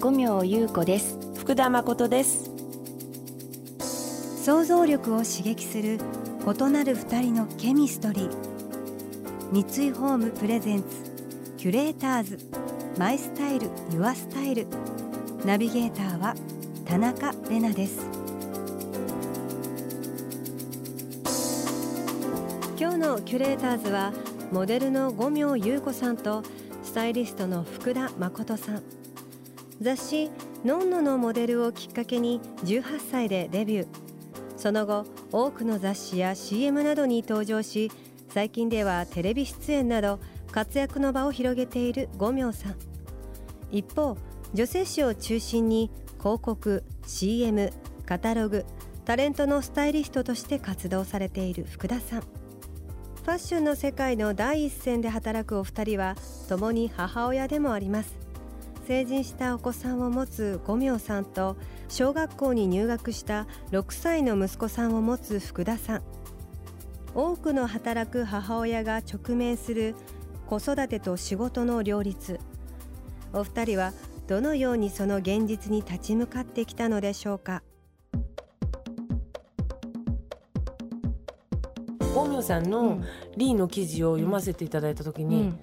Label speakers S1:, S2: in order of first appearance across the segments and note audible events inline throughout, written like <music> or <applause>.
S1: 五明優子です。
S2: 福田誠です。
S3: 想像力を刺激する異なる二人のケミストリー。三井ホームプレゼンツキュレーターズ。マイスタイルユアスタイル。ナビゲーターは田中れなです。今日のキュレーターズはモデルの五明優子さんとスタイリストの福田誠さん雑誌「のんの」のモデルをきっかけに18歳でデビュー。その後多くの雑誌や CM などに登場し最近ではテレビ出演など活躍の場を広げている五明さん。一方女性誌を中心に広告 CM カタログタレントのスタイリストとして活動されている福田さん。ファッションの世界の第一線で働くお二人は共に母親でもあります。成人したお子さんを持つ五明さんと小学校に入学した6歳の息子さんを持つ福田さん。多くの働く母親が直面する子育てと仕事の両立。お二人はどのようにその現実に立ち向かってきたのでしょうか？
S2: 大名さんのリーの記事を読ませていただいた時に、うん。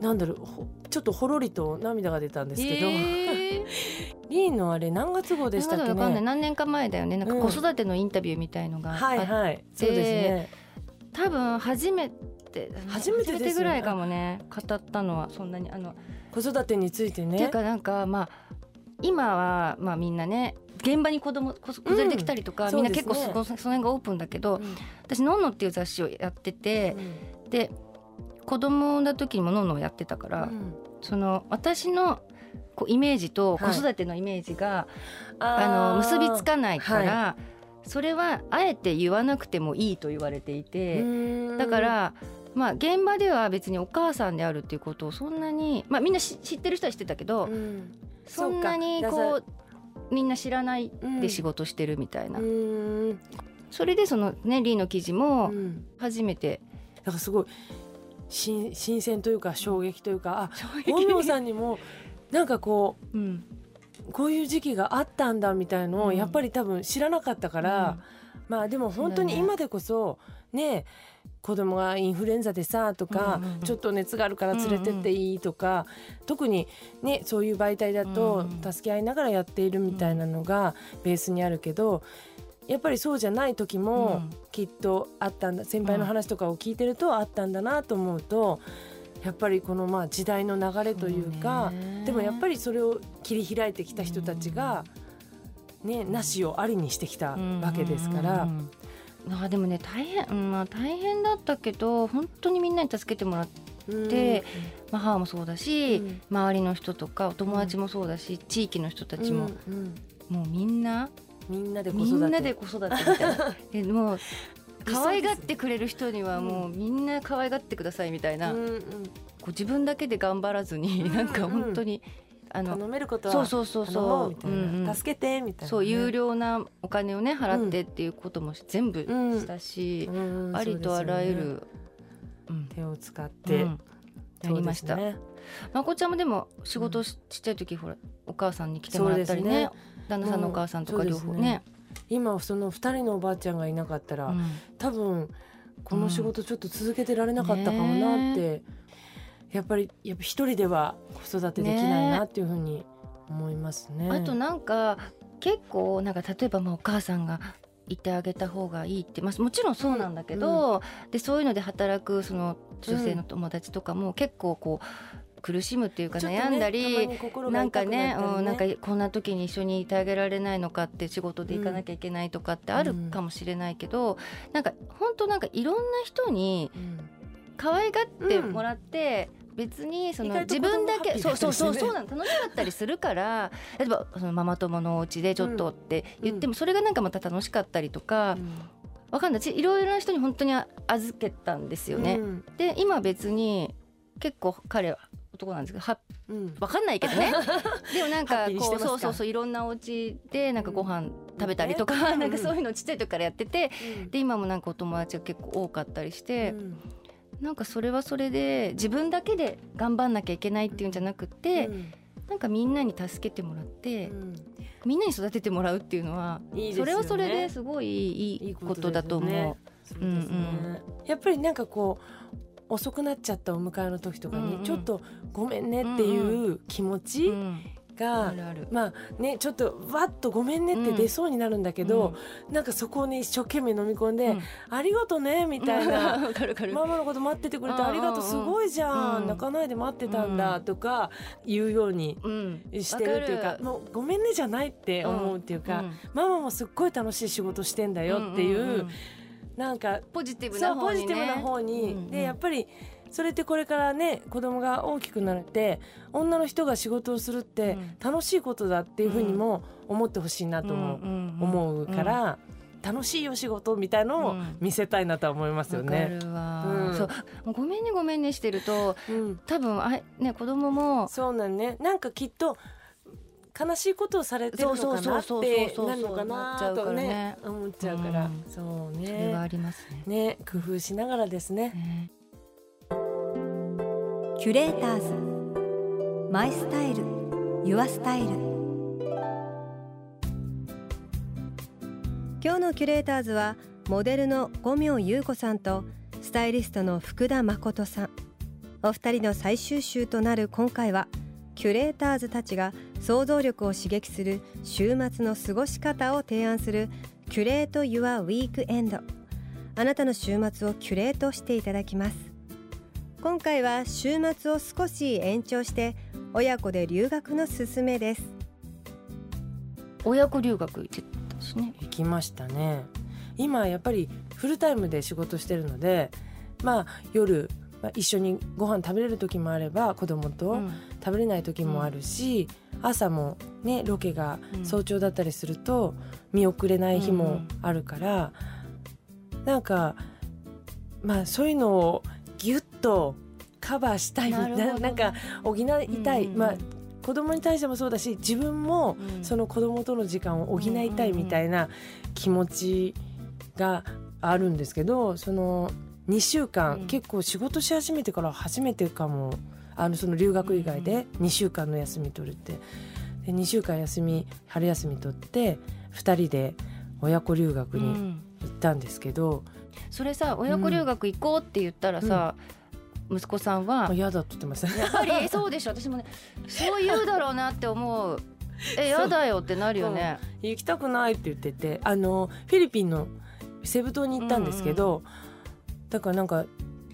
S2: なんだろうちょっとほろりと涙が出たんですけど、えー、<laughs> リーのあれ何月号でしたっけね。
S1: 何年か前だよね。なんか子育てのインタビューみたいのがあって、うん、はいはい。そうですね。多分初めて初めて、ね、ぐらいかもね。語ったのはそんなにあの
S2: 子育てについてね。
S1: っていうかなんかまあ今はまあみんなね現場に子供子連れてきたりとか、うん、みんな結構そ,、ね、その辺がオープンだけど、うん、私「のんの」っていう雑誌をやってて、うん、で子供の時にものんのをやってたから、うん、その私のこうイメージと子育てのイメージが、はい、あの結びつかないから、はい、それはあえて言わなくてもいいと言われていてだからまあ現場では別にお母さんであるっていうことをそんなに、まあ、みんな知ってる人は知ってたけど、うん、そんなにこうみんな知らないで仕事してるみたいな。それでそのねリーの記事も初めて、
S2: だからすごい新新鮮というか衝撃というかあ本能さんにもなんかこう、うん、こういう時期があったんだみたいのをやっぱり多分知らなかったから、うん、まあでも本当に今でこそね子供がインフルエンザでさとか、うん、ちょっと熱があるから連れてっていいとか、うんうん、特にねそういう媒体だと助け合いながらやっているみたいなのがベースにあるけどやっぱりそうじゃない時もきっとあったんだ、先輩の話とかを聞いてるとあったんだなと思うと。やっぱりこのまあ時代の流れというかでもやっぱりそれを切り開いてきた人たちが、ね、なしをありにしてきたわけですから。
S1: あでもね大変、まあ、大変だったけど本当にみんなに助けてもらって、まあ、母もそうだし、うん、周りの人とかお友達もそうだし、うん、地域の人たちも、うん、もうみんな
S2: みんなで子育て。み
S1: んなで子育てみたいな。<laughs> えもう可愛がってくれる人にはもうみんな可愛がってくださいみたいな、うんうん、こう自分だけで頑張らずに、なんか本当に。
S2: あの頼めることはそうそうそうそう、うんうん、助けてみたいな、
S1: ね、そう有料なお金をね払ってっていうことも全部したし、うんうん、ありとあらゆる、
S2: ね、手を使って、や
S1: りました。ね、まこちゃんもでも仕事し,、ちっちゃい時ほらお母さんに来てもらったりね。旦那さんのお母さんとか両方ね、ね、
S2: 今その2人のおばあちゃんがいなかったら、うん、多分この仕事ちょっと続けてられなかったかもなって、うん。やっぱりやっぱ一人では子育てできないなっていうふうに思いますね。
S1: ね。あとなんか結構なんか例えばまあお母さんがいてあげた方がいいって、まあ、もちろんそうなんだけど、うん、でそういうので働くその女性の友達とかも結構こう苦しむっていうか悩んだり、ね、なんかね、うん、なんかこんな時に一緒にいてあげられないのかって仕事で行かなきゃいけないとかってあるかもしれないけど、うん、なんか本当なんかいろんな人に可愛がってもらって、別にその自分だけそうそうそうそうなの楽しかったりするから <laughs> 例えばそのママ友のお家でちょっとって言ってもそれがなんかまた楽しかったりとか。わかんない。いろいろな人に本当に預けたんですよね。で今別に結構彼は男なんですけどは、うん、分かんないけどね。<laughs> でもなんかこうそうそうそういろんなお家でなんかご飯食べたりとか、うん、<laughs> なんかそういうのちっちゃい時からやってて、うん、で今もなんかお友達が結構多かったりして、うん、なんかそれはそれで自分だけで頑張んなきゃいけないっていうんじゃなくて、うん、なんかみんなに助けてもらって。みんなに育ててもらうっていうのは、ね、それはそれですごいいいことだと思う。いいね、うんうん、
S2: やっぱりなんかこう遅くなっちゃったお迎えの時とかに、ちょっとごめんねっていう気持ちが、まあねちょっとわっとごめんねって出そうになるんだけど、なんかそこに一生懸命飲み込んで、ありがとねみたいな <laughs> ママのこと待っててくれてありがとうすごいじゃん、泣かないで待ってたんだとか言うようにしてるっていうか、もうごめんねじゃないって思うっていうか、ママもすっごい楽しい仕事してんだよっていう。なんか
S1: ポジティブな方に、ね、
S2: ポジティブな方に、うんうん、でやっぱりそれってこれからね子供が大きくなって女の人が仕事をするって楽しいことだっていうふうにも思ってほしいなとも思うから。楽しいお仕事みたいのを見せたいなと思いますよね。
S1: うん、そう。ごめんねごめんねしてると、うん、多分あね子供も
S2: そうなんね。なんかきっと悲しいことをされてるのかなってなるのかなとね思っちゃうから、そうね。そ
S1: れはあります
S2: ね。ね工夫しながらですね
S3: キュレーターズ。マイスタイル。ユアスタイル。今日のキュレーターズはモデルの五明優子さんとスタイリストの福田誠さん。お二人の最終週となる今回はキュレーターズたちが想像力を刺激する週末の過ごし方を提案するキュレート・ユア・ウィークエンド。あなたの週末をキュレートしていただきます。今回は週末を少し延長して親子で留学のすすめです。
S1: 親子留学行ってたしね。
S2: 行きましたね。今やっぱりフルタイムで仕事してるのでまあ夜まあ、一緒にご飯食べれる時もあれば子供と食べれない時もあるし、うん、朝もねロケが早朝だったりすると見送れない日もあるから、うん、なんかまあそういうのをギュッとカバーしたい。ななんか補いたい、うんうん、まあ子供に対してもそうだし自分もその子供との時間を補いたいみたいな気持ちがあるんですけどその2週間、うん、結構仕事し始めてから初めてかも。あのその留学以外で2週間の休み取るって。で2週間休み春休み取って2人で親子留学に行ったんですけど、うん、
S1: それさ親子留学行こうって言ったらさ、うん、息子さんは
S2: 嫌だって言ってました
S1: やっぱり <laughs> そうでしょ。私もねそう言うだろうなって思う。え嫌だよってなるよね。
S2: 行きたくないって言っててあのフィリピンのセブ島に行ったんですけど、うんうん。だからなんか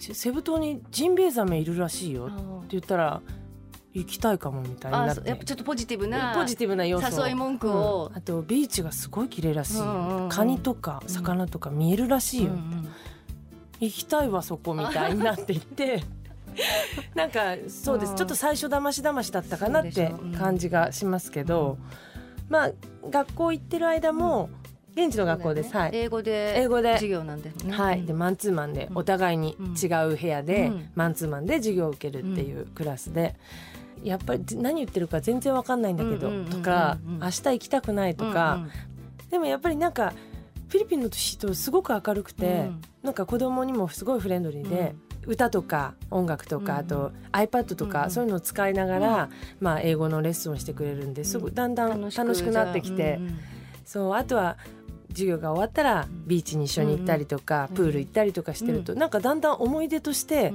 S2: セブ島にジンベエザメいるらしいよって言ったら行きたいかもみたいになって
S1: やっぱちょっとポジティブな
S2: ポジティブな要
S1: 素。誘い文句を、
S2: うん、あとビーチがすごい綺麗らしい、うんうん、カニとか魚とか見えるらしいよ、うんうん、行きたいわそこみたいになっていって。<laughs> なんかそうです、ちょっと最初だましだましだったかなって感じがしますけど、まあ学校行ってる間も、現地の学校です、はい、
S1: 英語で英語で。授業なんですね。
S2: はい。でマンツーマンでお互いに違う部屋で、マンツーマンで授業を受けるっていうクラスで、やっぱり何言ってるか全然わかんないんだけど、とか、明日行きたくないとか、でもやっぱりなんかフィリピンの人すごく明るくて、うん、なんか子供にもすごいフレンドリーで、歌とか音楽とか、あと iPad とか、そういうのを使いながら、まあ、英語のレッスンをしてくれるんですごいだんだん楽しくなってきて、そうあとは授業が終わったらビーチに一緒に行ったりとか、プール行ったりとかしてると、なんかだんだん思い出として、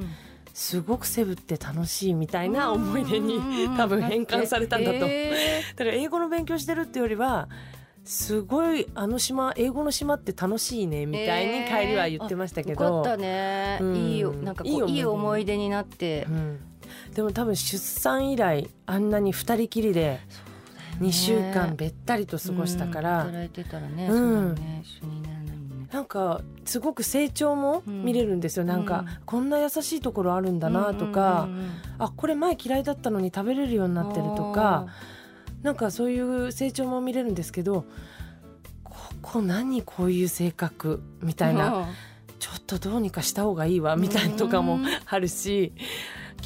S2: すごくセブって楽しいみたいな思い出に多分変換されたんだと、だから英語の勉強してるってよりはすごいあの島英語の島って楽しいねみたいに帰りは言ってましたけど、よ
S1: かったね、うん、いいなんかいい思い出に。なって、うん、
S2: でも多分出産以来あんなに二人きりで2週間べったりと過ごしたから、
S1: 働いてたらね,、うん、ね。一緒にね
S2: なんかすごく成長も見れるんですよ、うん、なんか、こんな優しいところあるんだなとか、あこれ前嫌いだったのに食べれるようになってるとかなんかそういう成長も見れるんですけどここ何こういう性格みたいな、ちょっとどうにかした方がいいわみたいなとかもあるし。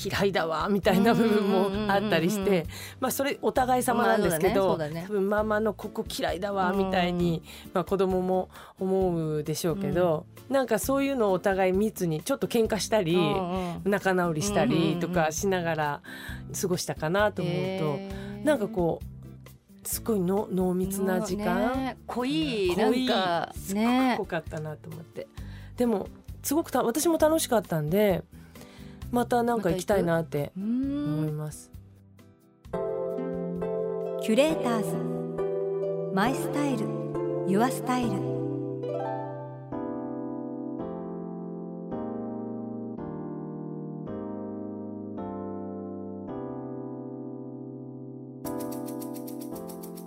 S2: 嫌いだわみたいな部分もあったりして、まあ、それお互い様なんですけど、ねね、多分ママのここ嫌いだわみたいに、まあ、子供も思うでしょうけど、うん、なんかそういうのをお互い密にちょっと喧嘩したり、仲直りしたりとかしながら過ごしたかなと思うと、えー、なんかこうすごいの濃密な時間、
S1: ね、濃い濃い。な
S2: んかね濃かったなと思って。でもすごくた私も楽しかったんでまたなんか行きたいなって思います。
S3: キュレーターズ。マイスタイル。ユアスタイル。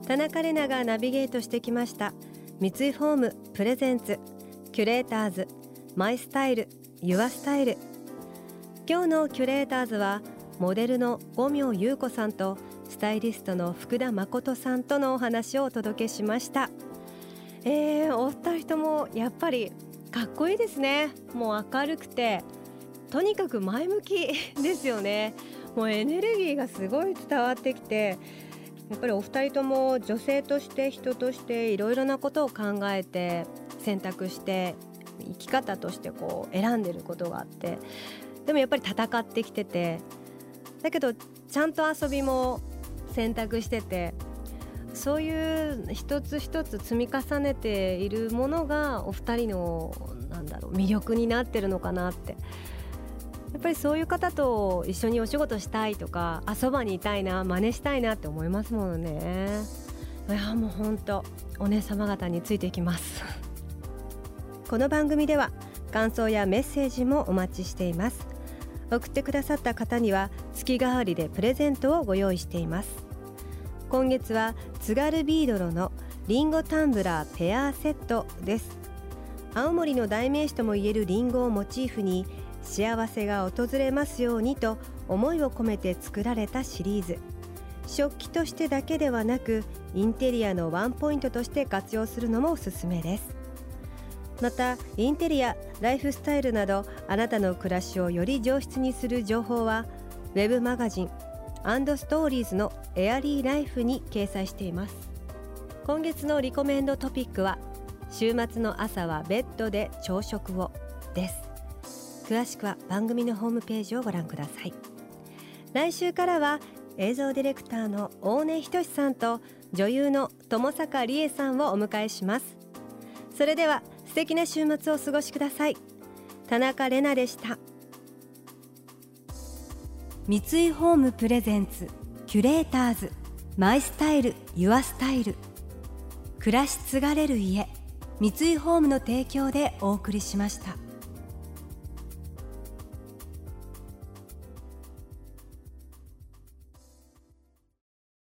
S3: 田中れながナビゲートしてきました。三井ホーム presents。キュレーターズ。 My style。Your style 今日のキュレーターズはモデルの五明祐子さんとスタイリストの福田麻琴さんとのお話をお届けしました。えー、お二人ともやっぱりかっこいいですね。もう明るくてとにかく前向きですよね。もうエネルギーがすごい伝わってきてやっぱりお二人とも女性として人としていろいろなことを考えて選択して生き方としてこう選んでることがあってでもやっぱり戦ってきてて。だけどちゃんと遊びも選択してて。そういう一つ一つ積み重ねているものがお二人のなんだろう魅力になってるのかなって。やっぱりそういう方と一緒にお仕事したいとか遊ばにいたいな真似したいなって思いますものね。いやもう本当お姉様方についていきます。この番組では感想やメッセージもお待ちしています。送ってくださった方には月替わりでプレゼントをご用意しています。今月は津軽ビードロのリンゴタンブラーペアセットです。青森の代名詞ともいえるリンゴをモチーフに幸せが訪れますようにと思いを込めて作られたシリーズ。食器としてだけではなくインテリアのワンポイントとして活用するのもおすすめです。またインテリアライフスタイルなどあなたの暮らしをより上質にする情報はウェブマガジンストーリーズのエアリーライフに掲載しています。今月のリコメンドトピックは週末の朝はベッドで朝食をです。詳しくは番組のホームページをご覧ください。来週からは映像ディレクターの大根仁さんと女優の友坂理恵さんをお迎えします。それでは素敵な週末をお過ごしください。田中れなでした。三井ホームプレゼンツキュレーターズマイスタイルユアスタイル。暮らし継がれる家三井ホームの提供でお送りしました。